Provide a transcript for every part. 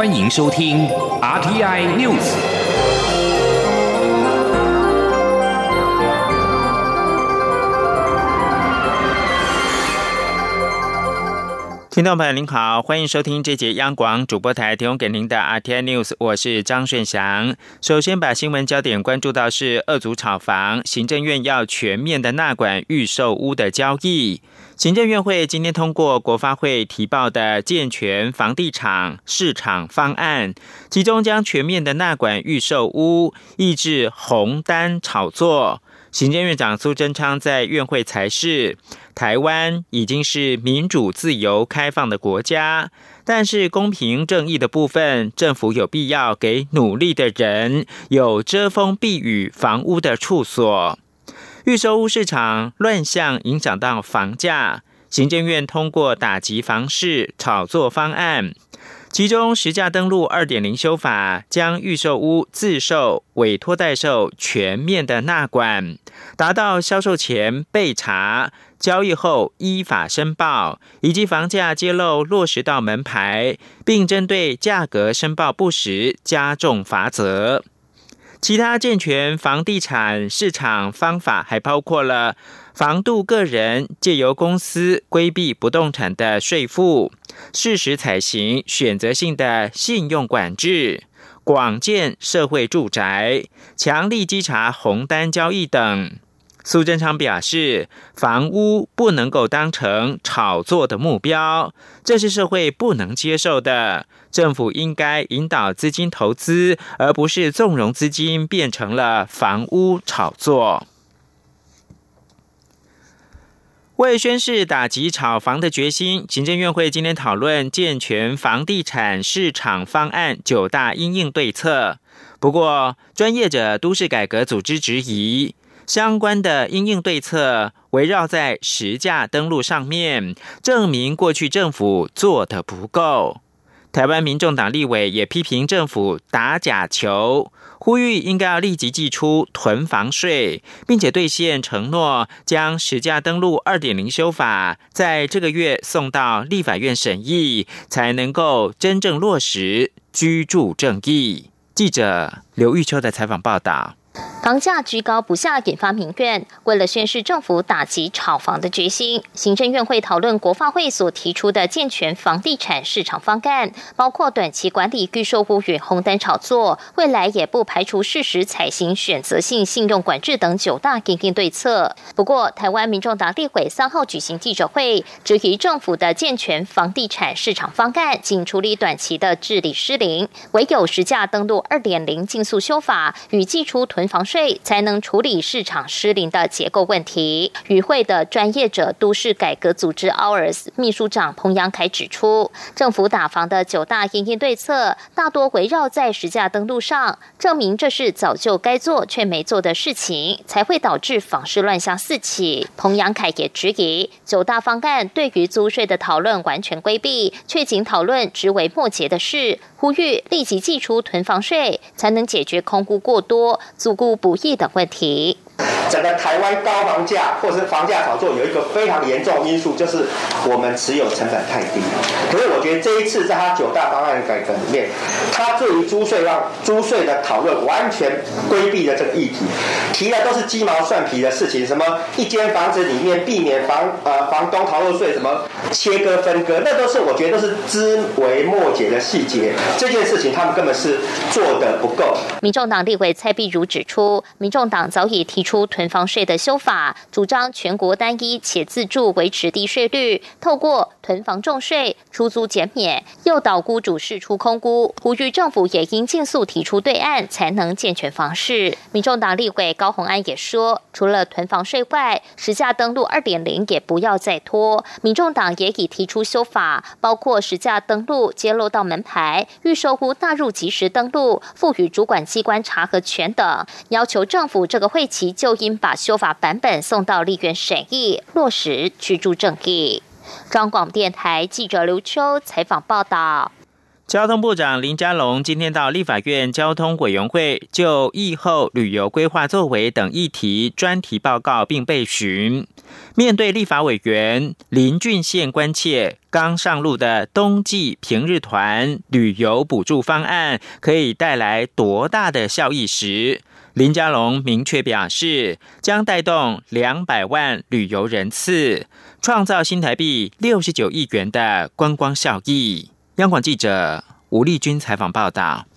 欢迎收听 RTI News。听众朋友您好，欢迎收听这节央广主播台提供给您的 RTI News，我是张顺祥。首先把新闻焦点关注到是二组炒房，行政院要全面的纳管预售屋的交易。行政院会今天通过国发会提报的健全房地产市场方案，其中将全面的纳管预售屋，抑制红单炒作。行政院长苏贞昌在院会才是，台湾已经是民主、自由、开放的国家，但是公平正义的部分，政府有必要给努力的人有遮风避雨房屋的处所。预售屋市场乱象影响到房价，行政院通过打击房市炒作方案。其中，实价登录二点零修法将预售屋自售、委托代售全面的纳管，达到销售前备查、交易后依法申报，以及房价揭露落实到门牌，并针对价格申报不实加重罚则。其他健全房地产市场方法还包括了。防度个人借由公司规避不动产的税负，适时采行选择性的信用管制，广建社会住宅，强力稽查红单交易等。苏贞昌表示，房屋不能够当成炒作的目标，这是社会不能接受的。政府应该引导资金投资，而不是纵容资金变成了房屋炒作。为宣示打击炒房的决心，行政院会今天讨论健全房地产市场方案九大应应对策。不过，专业者都市改革组织质疑，相关的应应对策围绕在实价登录上面，证明过去政府做的不够。台湾民众党立委也批评政府打假球。呼吁应该要立即寄出囤房税，并且兑现承诺，将实价登录二点零修法在这个月送到立法院审议，才能够真正落实居住正义。记者刘玉秋的采访报道。房价居高不下，引发民怨。为了宣示政府打击炒房的决心，行政院会讨论国发会所提出的健全房地产市场方案，包括短期管理预售屋与红单炒作，未来也不排除适时采行选择性信用管制等九大应应对策。不过，台湾民众党立委三号举行记者会，质疑政府的健全房地产市场方案仅处理短期的治理失灵，唯有实价登录二点零竞速修法与寄出囤房税。才能处理市场失灵的结构问题。与会的专业者都市改革组织 Ours 秘书长彭阳凯指出，政府打房的九大应应对策大多围绕在实价登录上，证明这是早就该做却没做的事情，才会导致房市乱象四起。彭阳凯也质疑九大方案对于租税的讨论完全规避，却仅讨论枝微末节的事。呼吁立即寄出囤房税，才能解决空屋过多、租顾不易等问题。整个台湾高房价或是房价炒作有一个非常严重因素，就是我们持有成本太低。可是我觉得这一次在他九大方案改革里面，他对于租税让租税的讨论完全规避了这个议题，提的都是鸡毛蒜皮的事情，什么一间房子里面避免房呃房东逃漏税，什么切割分割，那都是我觉得都是枝微末节的细节。这件事情他们根本是做的不够。民众党立委蔡碧如指出，民众党早已提出出囤房税的修法，主张全国单一且自助维持低税率，透过囤房重税、出租减免，诱导雇主释出空屋。呼吁政府也应尽速提出对案，才能健全房市。民众党立委高鸿安也说，除了囤房税外，实价登录二点零也不要再拖。民众党也已提出修法，包括实价登录揭露到门牌、预售屋纳入即时登录、赋予主管机关查核权等，要求政府这个会期就应把修法版本送到立院审议，落实居住正义。中广电台记者刘秋采访报道。交通部长林佳龙今天到立法院交通委员会就疫后旅游规划作为等议题专题报告，并被询。面对立法委员林俊宪关切刚上路的冬季平日团旅游补助方案可以带来多大的效益时，林佳龙明确表示，将带动两百万旅游人次，创造新台币六十九亿元的观光效益。央广记者吴丽君采访报道。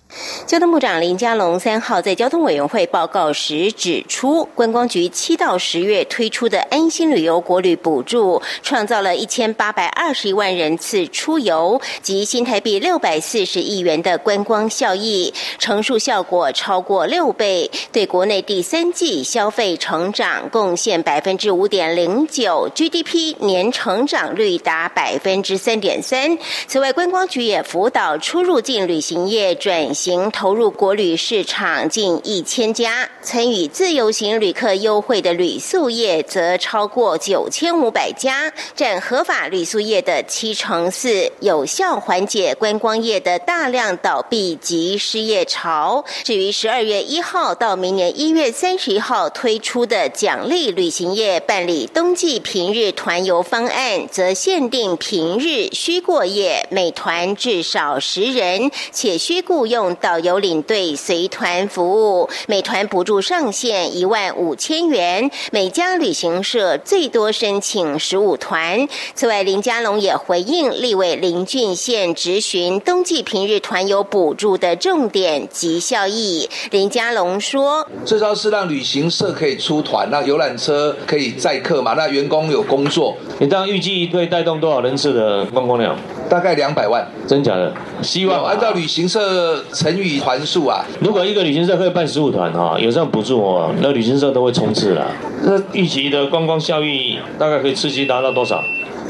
交通部长林佳龙三号在交通委员会报告时指出，观光局七到十月推出的安心旅游国旅补助，创造了一千八百二十一万人次出游及新台币六百四十亿元的观光效益，乘数效果超过六倍，对国内第三季消费成长贡献百分之五点零九，GDP 年成长率达百分之三点三。此外，观光局也辅导出入境旅行业转型。行投入国旅市场近一千家，参与自由行旅客优惠的旅宿业则超过九千五百家，占合法旅宿业的七成四，有效缓解观光业的大量倒闭及失业潮。至于十二月一号到明年一月三十一号推出的奖励旅行业办理冬季平日团游方案，则限定平日需过夜，每团至少十人，且需雇佣。导游领队随团服务，每团补助上限一万五千元，每家旅行社最多申请十五团。此外，林佳龙也回应立委林俊宪质询冬季平日团游补助的重点及效益。林佳龙说：“这招是让旅行社可以出团，那游览车可以载客嘛？那员工有工作。你这样预计会带动多少人次的观光量？大概两百万，真假的？希望按照旅行社。”乘以团数啊！如果一个旅行社可以办十五团哈，有这样补助哦，那旅行社都会冲刺了。那预期的观光效益大概可以刺激达到多少？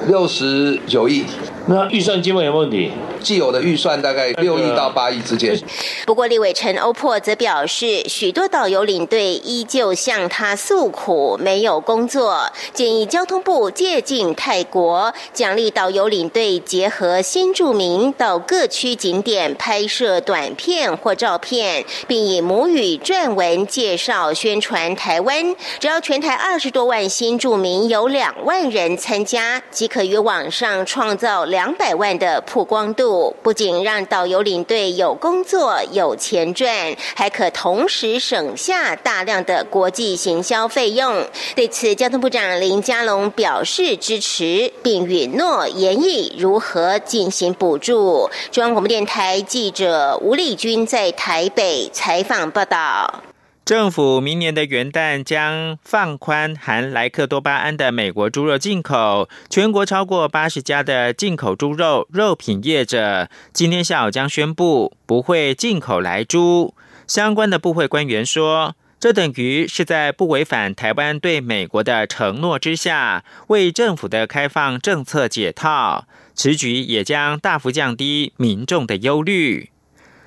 六十九亿。那预算基本有问题？既有的预算大概六亿到八亿之间。不过，立委陈欧珀则表示，许多导游领队依旧向他诉苦，没有工作，建议交通部借鉴泰国，奖励导游领队结合新住民到各区景点拍摄短片或照片，并以母语撰文介绍宣传台湾。只要全台二十多万新住民有两万人参加，即可于网上创造两百万的曝光度。不仅让导游领队有工作有钱赚，还可同时省下大量的国际行销费用。对此，交通部长林佳龙表示支持，并允诺研议如何进行补助。中央广播电台记者吴丽君在台北采访报道。政府明年的元旦将放宽含莱克多巴胺的美国猪肉进口，全国超过八十家的进口猪肉肉品业者今天下午将宣布不会进口来猪。相关的部会官员说，这等于是在不违反台湾对美国的承诺之下，为政府的开放政策解套。此举也将大幅降低民众的忧虑。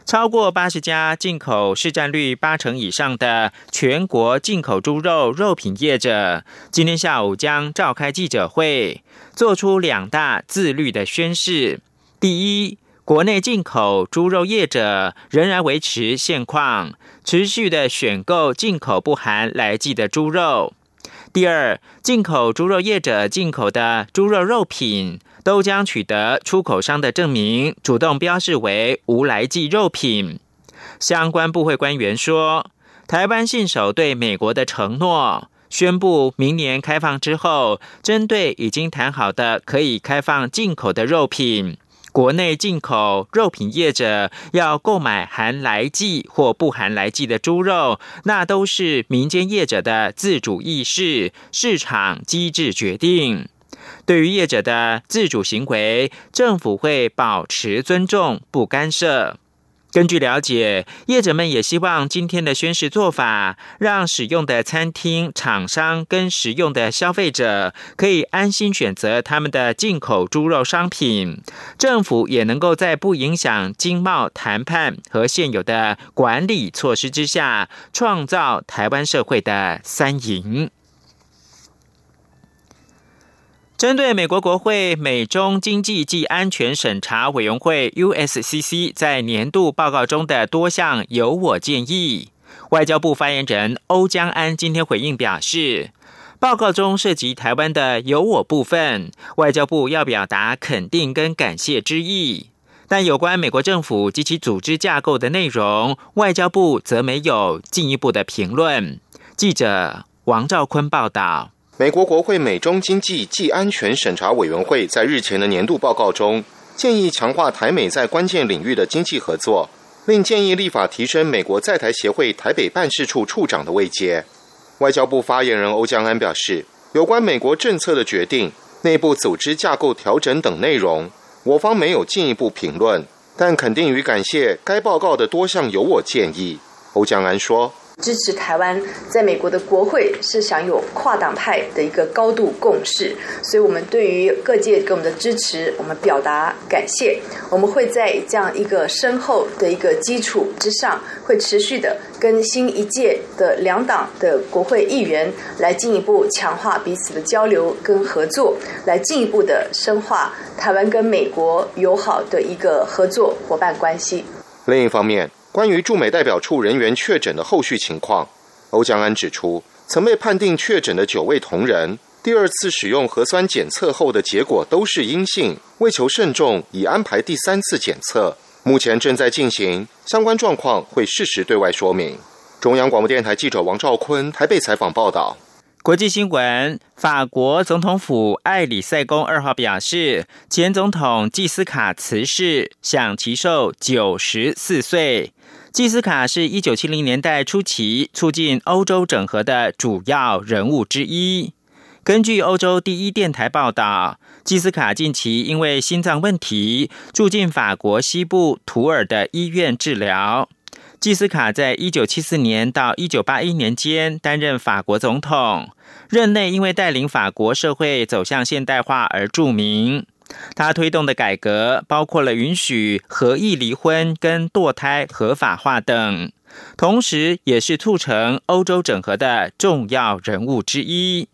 超过八十家进口市占率八成以上的全国进口猪肉肉品业者，今天下午将召开记者会，做出两大自律的宣示：第一，国内进口猪肉业者仍然维持现况，持续的选购进口不含来剂的猪肉；第二，进口猪肉业者进口的猪肉肉品。都将取得出口商的证明，主动标示为无来记肉品。相关部会官员说，台湾信守对美国的承诺，宣布明年开放之后，针对已经谈好的可以开放进口的肉品，国内进口肉品业者要购买含来记或不含来记的猪肉，那都是民间业者的自主意识，市场机制决定。对于业者的自主行为，政府会保持尊重，不干涉。根据了解，业者们也希望今天的宣誓做法，让使用的餐厅、厂商跟食用的消费者可以安心选择他们的进口猪肉商品。政府也能够在不影响经贸谈判和现有的管理措施之下，创造台湾社会的三赢。针对美国国会美中经济暨安全审查委员会 （USCC） 在年度报告中的多项由我建议，外交部发言人欧江安今天回应表示，报告中涉及台湾的由我部分，外交部要表达肯定跟感谢之意，但有关美国政府及其组织架构的内容，外交部则没有进一步的评论。记者王兆坤报道。美国国会美中经济暨安全审查委员会在日前的年度报告中，建议强化台美在关键领域的经济合作，并建议立法提升美国在台协会台北办事处处长的位阶。外交部发言人欧江安表示，有关美国政策的决定、内部组织架构调整等内容，我方没有进一步评论，但肯定与感谢该报告的多项有我建议。欧江安说。支持台湾在美国的国会是享有跨党派的一个高度共识，所以我们对于各界给我们的支持，我们表达感谢。我们会在这样一个深厚的一个基础之上，会持续的跟新一届的两党的国会议员来进一步强化彼此的交流跟合作，来进一步的深化台湾跟美国友好的一个合作伙伴关系。另一方面。关于驻美代表处人员确诊的后续情况，欧江安指出，曾被判定确诊的九位同仁，第二次使用核酸检测后的结果都是阴性，为求慎重，已安排第三次检测，目前正在进行，相关状况会适时对外说明。中央广播电台记者王兆坤台北采访报道。国际新闻：法国总统府艾里塞宫二号表示，前总统季斯卡辞世，享其寿九十四岁。季斯卡是一九七零年代初期促进欧洲整合的主要人物之一。根据欧洲第一电台报道，季斯卡近期因为心脏问题住进法国西部图尔的医院治疗。季斯卡在一九七四年到一九八一年间担任法国总统，任内因为带领法国社会走向现代化而著名。他推动的改革包括了允许合意离婚跟堕胎合法化等，同时也是促成欧洲整合的重要人物之一。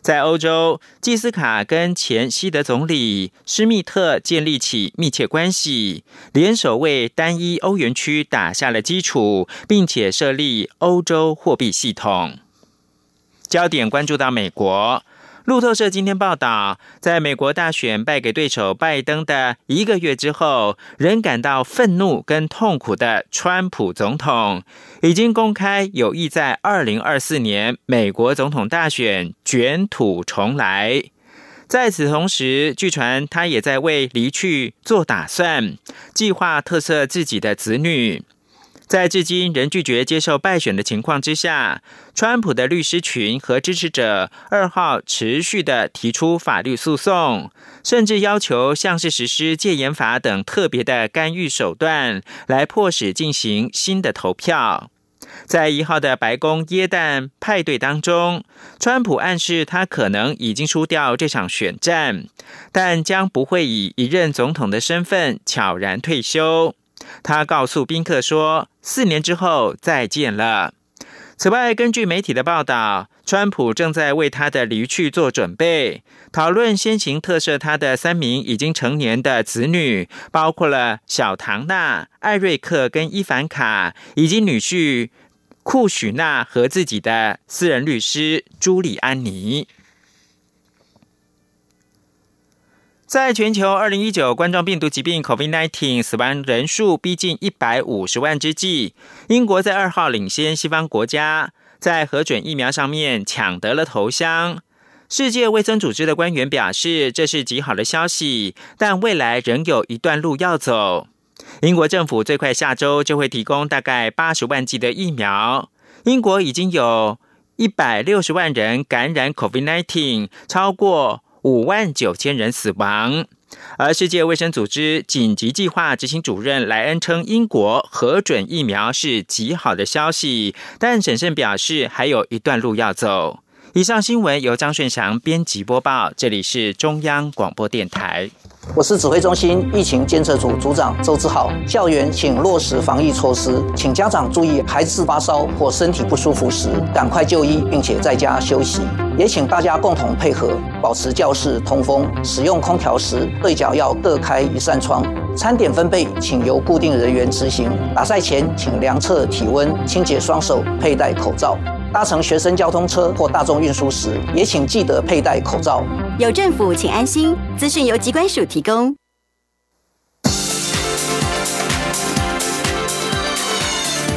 在欧洲，季斯卡跟前西德总理施密特建立起密切关系，联手为单一欧元区打下了基础，并且设立欧洲货币系统。焦点关注到美国。路透社今天报道，在美国大选败给对手拜登的一个月之后，仍感到愤怒跟痛苦的川普总统，已经公开有意在二零二四年美国总统大选卷土重来。在此同时，据传他也在为离去做打算，计划特赦自己的子女。在至今仍拒绝接受败选的情况之下，川普的律师群和支持者二号持续的提出法律诉讼，甚至要求像是实施戒严法等特别的干预手段，来迫使进行新的投票。在一号的白宫耶诞派对当中，川普暗示他可能已经输掉这场选战，但将不会以一任总统的身份悄然退休。他告诉宾客说：“四年之后再见了。”此外，根据媒体的报道，川普正在为他的离去做准备，讨论先行特赦他的三名已经成年的子女，包括了小唐纳、艾瑞克跟伊凡卡，以及女婿库许纳和自己的私人律师朱利安尼。在全球二零一九冠状病毒疾病 （COVID-19） 死亡人数逼近一百五十万之际，英国在二号领先西方国家，在核准疫苗上面抢得了头香。世界卫生组织的官员表示，这是极好的消息，但未来仍有一段路要走。英国政府最快下周就会提供大概八十万剂的疫苗。英国已经有一百六十万人感染 COVID-19，超过。五万九千人死亡，而世界卫生组织紧急计划执行主任莱恩称，英国核准疫苗是极好的消息，但审慎表示还有一段路要走。以上新闻由张顺祥编辑播报，这里是中央广播电台。我是指挥中心疫情监测组组长周志浩。校园请落实防疫措施，请家长注意，孩子发烧或身体不舒服时，赶快就医，并且在家休息。也请大家共同配合，保持教室通风。使用空调时，对角要各开一扇窗。餐点分配，请由固定人员执行。打赛前，请量测体温，清洁双手，佩戴口罩。搭乘学生交通车或大众运输时，也请记得佩戴口罩。有政府，请安心。资讯由机关署提供。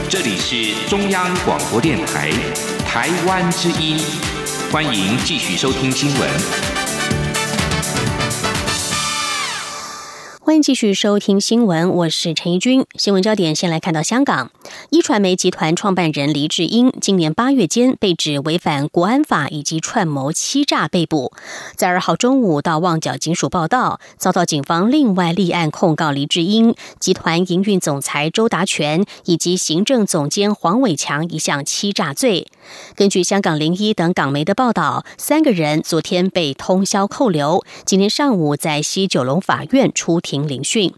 这里是中央广播电台，台湾之音。欢迎继续收听新闻。欢迎继续收听新闻，我是陈怡君。新闻焦点先来看到香港一传媒集团创办人黎智英，今年八月间被指违反国安法以及串谋欺诈被捕，在二号中午到旺角警署报道，遭到警方另外立案控告黎智英、集团营运总裁周达全以及行政总监黄伟强一项欺诈罪。根据香港零一等港媒的报道，三个人昨天被通宵扣留，今天上午在西九龙法院出庭。聆讯。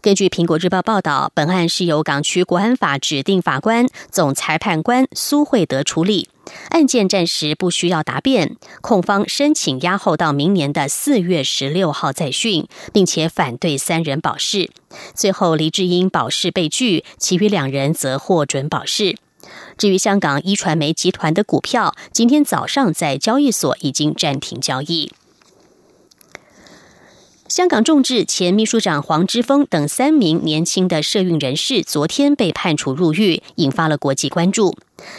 根据苹果日报报道，本案是由港区国安法指定法官、总裁判官苏惠德处理，案件暂时不需要答辩。控方申请押后到明年的四月十六号再讯，并且反对三人保释。最后，黎智英保释被拒，其余两人则获准保释。至于香港一传媒集团的股票，今天早上在交易所已经暂停交易。香港众志前秘书长黄之锋等三名年轻的社运人士昨天被判处入狱，引发了国际关注。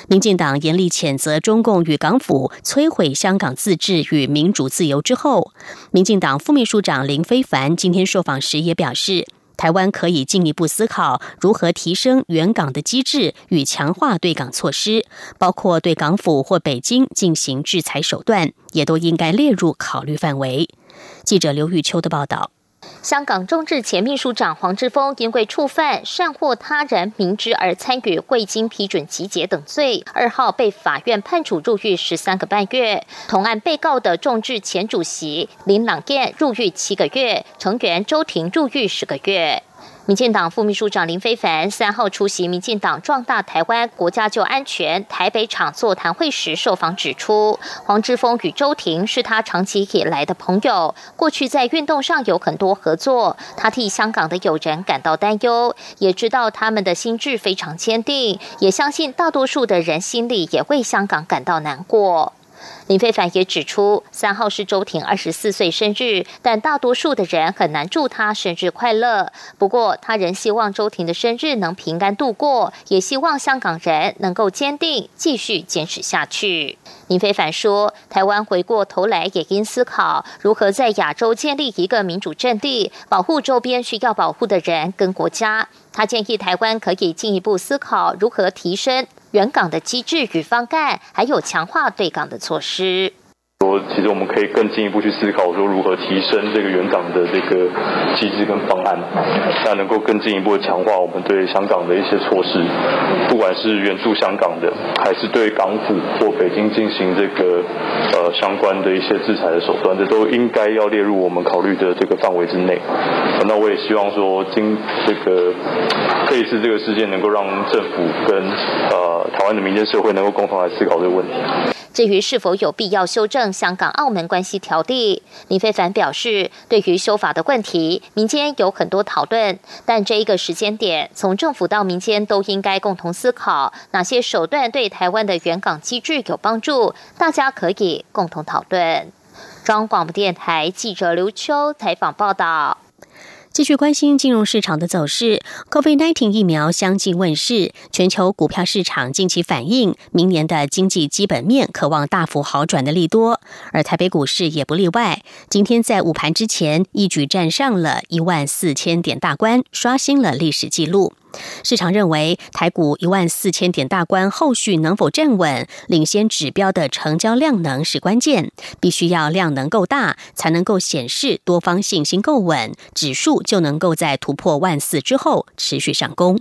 民进党严厉谴责中共与港府摧毁香港自治与民主自由之后，民进党副秘书长林非凡今天受访时也表示，台湾可以进一步思考如何提升援港的机制与强化对港措施，包括对港府或北京进行制裁手段，也都应该列入考虑范围。记者刘玉秋的报道：香港众志前秘书长黄志峰因为触犯善获他人明知而参与未经批准集结等罪，二号被法院判处入狱十三个半月。同案被告的众志前主席林朗彦入狱七个月，成员周婷入狱十个月。民进党副秘书长林非凡三号出席民进党壮大台湾国家就安全台北场座谈会时受访指出，黄之锋与周庭是他长期以来的朋友，过去在运动上有很多合作。他替香港的友人感到担忧，也知道他们的心智非常坚定，也相信大多数的人心里也为香港感到难过。林非凡也指出，三号是周婷二十四岁生日，但大多数的人很难祝他生日快乐。不过，他仍希望周婷的生日能平安度过，也希望香港人能够坚定继续坚持下去。林非凡说：“台湾回过头来也应思考如何在亚洲建立一个民主阵地，保护周边需要保护的人跟国家。”他建议台湾可以进一步思考如何提升。原港的机制与方案，还有强化对港的措施。说，其实我们可以更进一步去思考，说如何提升这个原港的这个机制跟方案，那能够更进一步的强化我们对香港的一些措施，不管是援助香港的，还是对港府或北京进行这个呃相关的一些制裁的手段，这都应该要列入我们考虑的这个范围之内。那我也希望说，今这个这一次这个事件能够让政府跟呃台湾的民间社会能够共同来思考这个问题。至于是否有必要修正香港澳门关系条例，林非凡表示，对于修法的问题，民间有很多讨论，但这一个时间点，从政府到民间都应该共同思考哪些手段对台湾的原港机制有帮助，大家可以共同讨论。中央广播电台记者刘秋采访报道。继续关心金融市场的走势，COVID-19 疫苗相继问世，全球股票市场近期反映明年的经济基本面渴望大幅好转的利多，而台北股市也不例外。今天在午盘之前一举站上了一万四千点大关，刷新了历史纪录。市场认为，台股一万四千点大关后续能否站稳，领先指标的成交量能是关键，必须要量能够大，才能够显示多方信心够稳，指数就能够在突破万四之后持续上攻。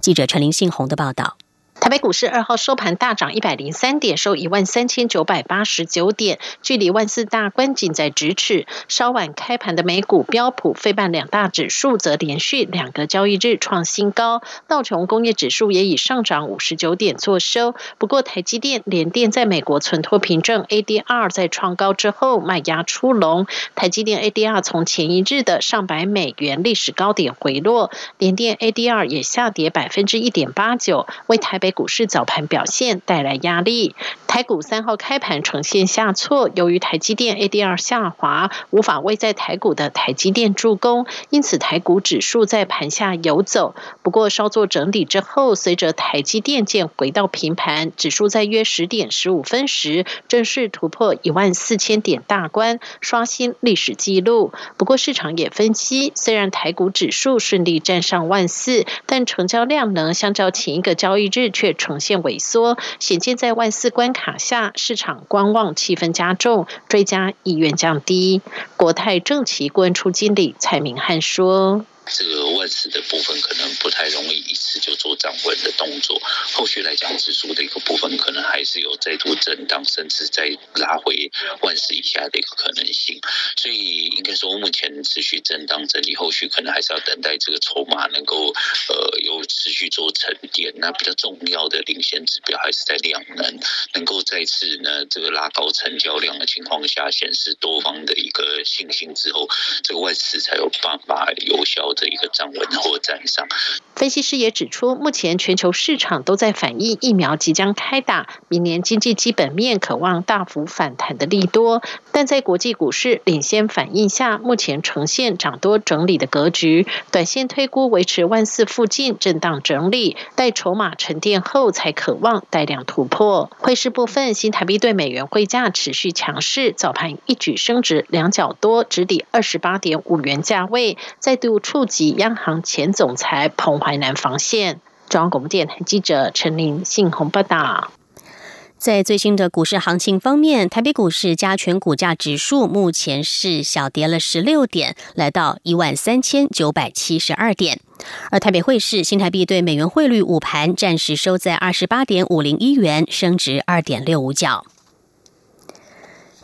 记者陈林信宏的报道。台北股市二号收盘大涨一百零三点，收一万三千九百八十九点，距离万四大关仅在咫尺。稍晚开盘的美股标普、费半两大指数则连续两个交易日创新高，道琼工业指数也以上涨五十九点作收。不过，台积电、联电在美国存托凭证 ADR 在创高之后卖压出笼，台积电 ADR 从前一日的上百美元历史高点回落，联电 ADR 也下跌百分之一点八九，为台北。股市早盘表现带来压力，台股三号开盘呈现下挫，由于台积电 ADR 下滑，无法为在台股的台积电助攻，因此台股指数在盘下游走。不过稍作整理之后，随着台积电见回到平盘，指数在约十点十五分时正式突破一万四千点大关，刷新历史纪录。不过市场也分析，虽然台股指数顺利站上万四，但成交量能相较前一个交易日。却呈现萎缩，显见在万四关卡下，市场观望气氛加重，追加意愿降低。国泰正奇关出经理蔡明汉说。这个万四的部分可能不太容易一次就做站稳的动作，后续来讲指数的一个部分可能还是有再度震荡，甚至再拉回万四以下的一个可能性。所以应该说目前持续震荡整理，后续可能还是要等待这个筹码能够呃有持续做沉淀。那比较重要的领先指标还是在量能，能够再次呢这个拉高成交量的情况下，显示多方的一个信心之后，这个万四才有办法有效的。的一个站稳或站上。分析师也指出，目前全球市场都在反映疫苗即将开打，明年经济基本面渴望大幅反弹的利多。但在国际股市领先反应下，目前呈现涨多整理的格局，短线推估维持万四附近震荡整理，待筹码沉淀后才渴望带量突破。汇市部分，新台币对美元汇价持续强势，早盘一举升值两角多，直抵二十八点五元价位，再度触。及央行前总裁彭淮南防线。中央广播电台记者陈琳信鸿报道。在最新的股市行情方面，台北股市加权股价指数目前是小跌了十六点，来到一万三千九百七十二点。而台北汇市新台币对美元汇率午盘暂时收在二十八点五零一元，升值二点六五角。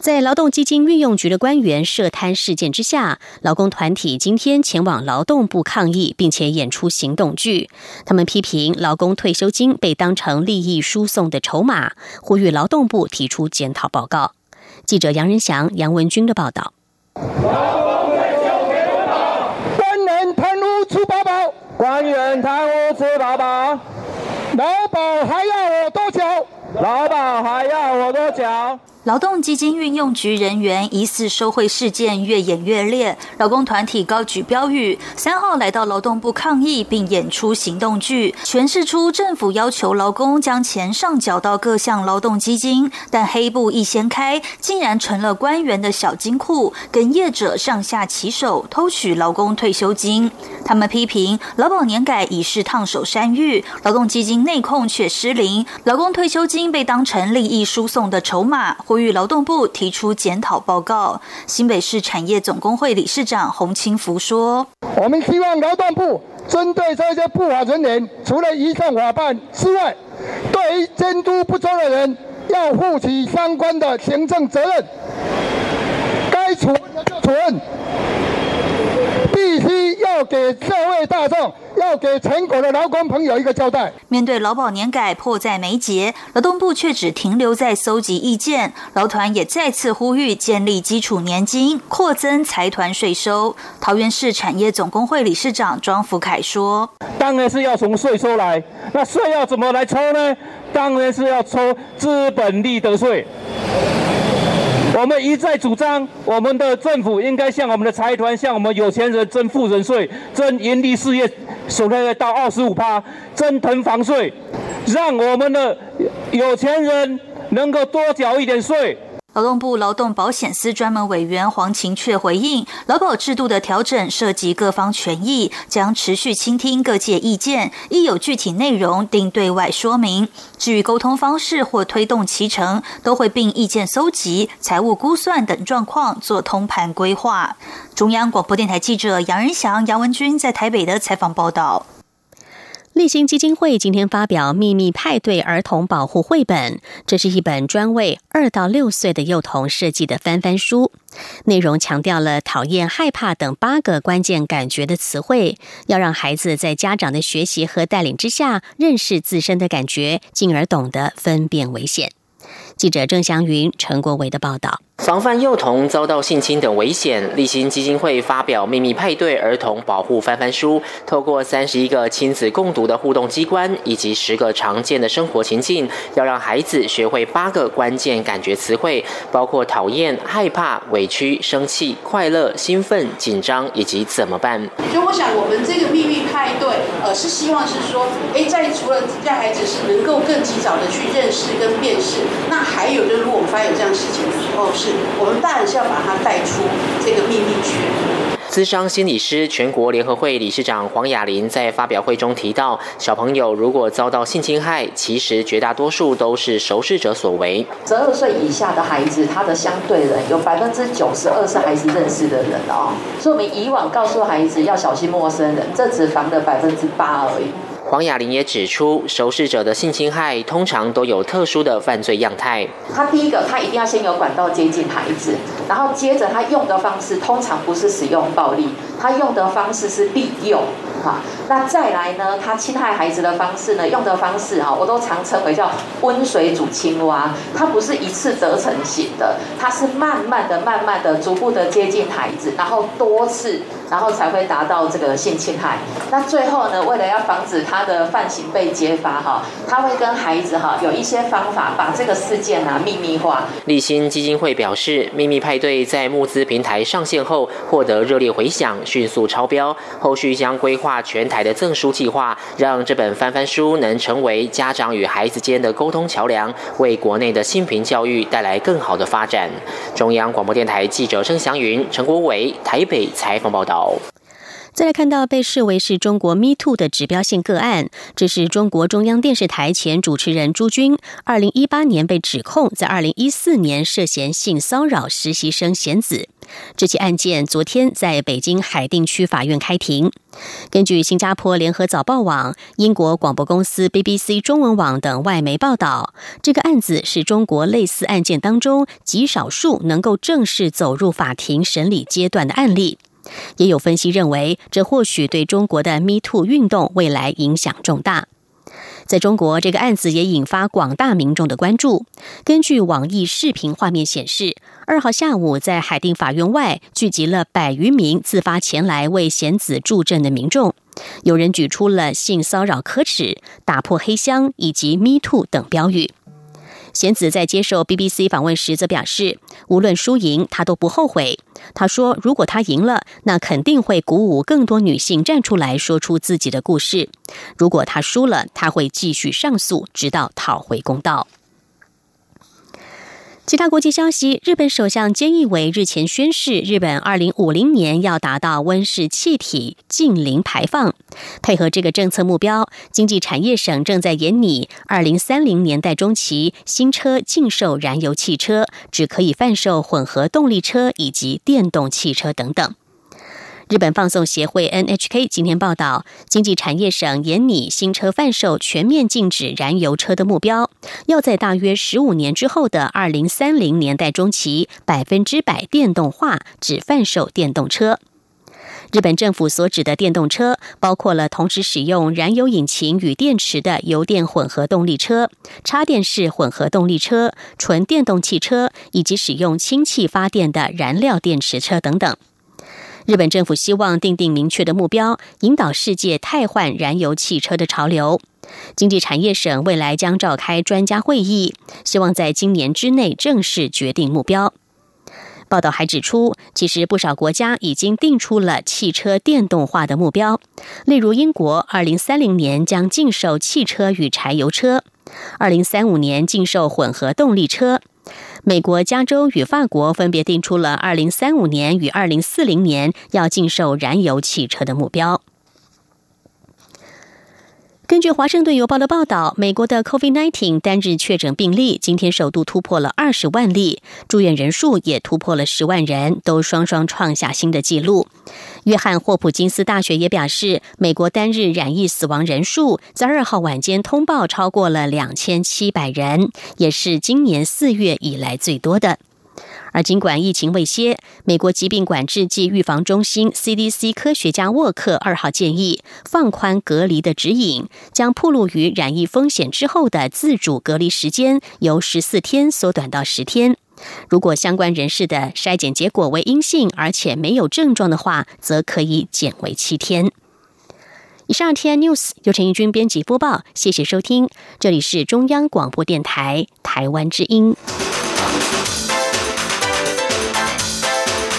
在劳动基金运用局的官员涉贪事件之下，劳工团体今天前往劳动部抗议，并且演出行动剧。他们批评劳工退休金被当成利益输送的筹码，呼吁劳动部提出检讨报告。记者杨仁祥、杨文军的报道。官员贪污出宝宝，官员贪污出宝宝，劳保还要我多久？劳保还要我多久？劳动基金运用局人员疑似受贿事件越演越烈，劳工团体高举标语，三号来到劳动部抗议，并演出行动剧，诠释出政府要求劳工将钱上缴到各项劳动基金，但黑布一掀开，竟然成了官员的小金库，跟业者上下其手偷取劳工退休金。他们批评劳保年改已是烫手山芋，劳动基金内控却失灵，劳工退休金被当成利益输送的筹码。呼吁劳动部提出检讨报告。新北市产业总工会理事长洪清福说：“我们希望劳动部针对这些不法人员，除了移送法办之外，对于监督不周的人，要负起相关的行政责任。该处分的就处分，必须要给社会大众。”要给全国的劳工朋友一个交代。面对劳保年改迫在眉睫，劳动部却只停留在搜集意见。劳团也再次呼吁建立基础年金，扩增财团税收。桃园市产业总工会理事长庄福凯说：“当然是要从税收来，那税要怎么来抽呢？当然是要抽资本利得税。”我们一再主张，我们的政府应该向我们的财团、向我们有钱人征富人税、征盈利事业所得到二十五趴、征囤房税，让我们的有钱人能够多缴一点税。劳动部劳动保险司专门委员黄晴却回应，劳保制度的调整涉及各方权益，将持续倾听各界意见，一有具体内容定对外说明。至于沟通方式或推动其成，都会并意见搜集、财务估算等状况做通盘规划。中央广播电台记者杨仁祥、杨文君在台北的采访报道。立新基金会今天发表《秘密派对儿童保护绘本》，这是一本专为二到六岁的幼童设计的翻翻书，内容强调了讨厌、害怕等八个关键感觉的词汇，要让孩子在家长的学习和带领之下，认识自身的感觉，进而懂得分辨危险。记者郑祥云、陈国维的报道。防范幼童遭到性侵等危险，立新基金会发表《秘密派对儿童保护翻翻书》，透过三十一个亲子共读的互动机关以及十个常见的生活情境，要让孩子学会八个关键感觉词汇，包括讨厌、害怕、委屈、生气、快乐、兴奋、紧张以及怎么办。所以我想，我们这个秘密派对，呃，是希望是说，哎，在除了让孩子是能够更及早的去认识跟辨识，那还有就是，如果我们发现有这样事情的时候，是。我们当然是要把他带出这个秘密去。资商心理师全国联合会理事长黄雅玲在发表会中提到，小朋友如果遭到性侵害，其实绝大多数都是熟视者所为。十二岁以下的孩子，他的相对人有百分之九十二是孩子认识的人哦，所以我们以往告诉孩子要小心陌生人，这只防了百分之八而已。黄雅玲也指出，熟视者的性侵害通常都有特殊的犯罪样态。他第一个，他一定要先有管道接近孩子，然后接着他用的方式通常不是使用暴力，他用的方式是利用。哈，那再来呢？他侵害孩子的方式呢？用的方式啊，我都常称为叫温水煮青蛙。他不是一次得逞型的，他是慢慢的、慢慢的、逐步的接近孩子，然后多次。然后才会达到这个性侵害。那最后呢，为了要防止他他的犯行被揭发哈，他会跟孩子哈有一些方法把这个事件啊秘密化。立新基金会表示，秘密派对在募资平台上线后获得热烈回响，迅速超标。后续将规划全台的赠书计划，让这本翻翻书能成为家长与孩子间的沟通桥梁，为国内的性平教育带来更好的发展。中央广播电台记者郑祥云、陈国伟台北采访报道。再来看到被视为是中国 Me Too 的指标性个案，这是中国中央电视台前主持人朱军，二零一八年被指控在二零一四年涉嫌性骚扰实习生贤子。这起案件昨天在北京海淀区法院开庭。根据新加坡联合早报网、英国广播公司 BBC 中文网等外媒报道，这个案子是中国类似案件当中极少数能够正式走入法庭审理阶段的案例。也有分析认为，这或许对中国的 Me Too 运动未来影响重大。在中国，这个案子也引发广大民众的关注。根据网易视频画面显示，二号下午在海淀法院外聚集了百余名自发前来为贤子助阵的民众，有人举出了“性骚扰可耻”“打破黑箱”以及 “Me Too” 等标语。贤子在接受 BBC 访问时则表示，无论输赢，他都不后悔。他说：“如果他赢了，那肯定会鼓舞更多女性站出来说出自己的故事；如果他输了，他会继续上诉，直到讨回公道。”其他国际消息：日本首相菅义伟日前宣誓，日本二零五零年要达到温室气体净零排放。配合这个政策目标，经济产业省正在研拟二零三零年代中期新车禁售燃油汽车，只可以贩售混合动力车以及电动汽车等等。日本放送协会 NHK 今天报道，经济产业省研拟新车贩售全面禁止燃油车的目标，要在大约十五年之后的二零三零年代中期，百分之百电动化，只贩售电动车。日本政府所指的电动车，包括了同时使用燃油引擎与电池的油电混合动力车、插电式混合动力车、纯电动汽车，以及使用氢气发电的燃料电池车等等。日本政府希望定定明确的目标，引导世界汰换燃油汽车的潮流。经济产业省未来将召开专家会议，希望在今年之内正式决定目标。报道还指出，其实不少国家已经定出了汽车电动化的目标，例如英国，二零三零年将禁售汽车与柴油车，二零三五年禁售混合动力车。美国加州与法国分别定出了二零三五年与二零四零年要禁售燃油汽车的目标。根据《华盛顿邮报》的报道，美国的 COVID-19 单日确诊病例今天首度突破了二十万例，住院人数也突破了十万人，都双双创下新的纪录。约翰霍普金斯大学也表示，美国单日染疫死亡人数在二号晚间通报超过了两千七百人，也是今年四月以来最多的。而尽管疫情未歇，美国疾病管制暨预防中心 （CDC） 科学家沃克二号建议放宽隔离的指引，将暴露于染疫风险之后的自主隔离时间由十四天缩短到十天。如果相关人士的筛检结果为阴性，而且没有症状的话，则可以减为七天。以上 T N News 由陈义军编辑播报，谢谢收听，这里是中央广播电台台湾之音。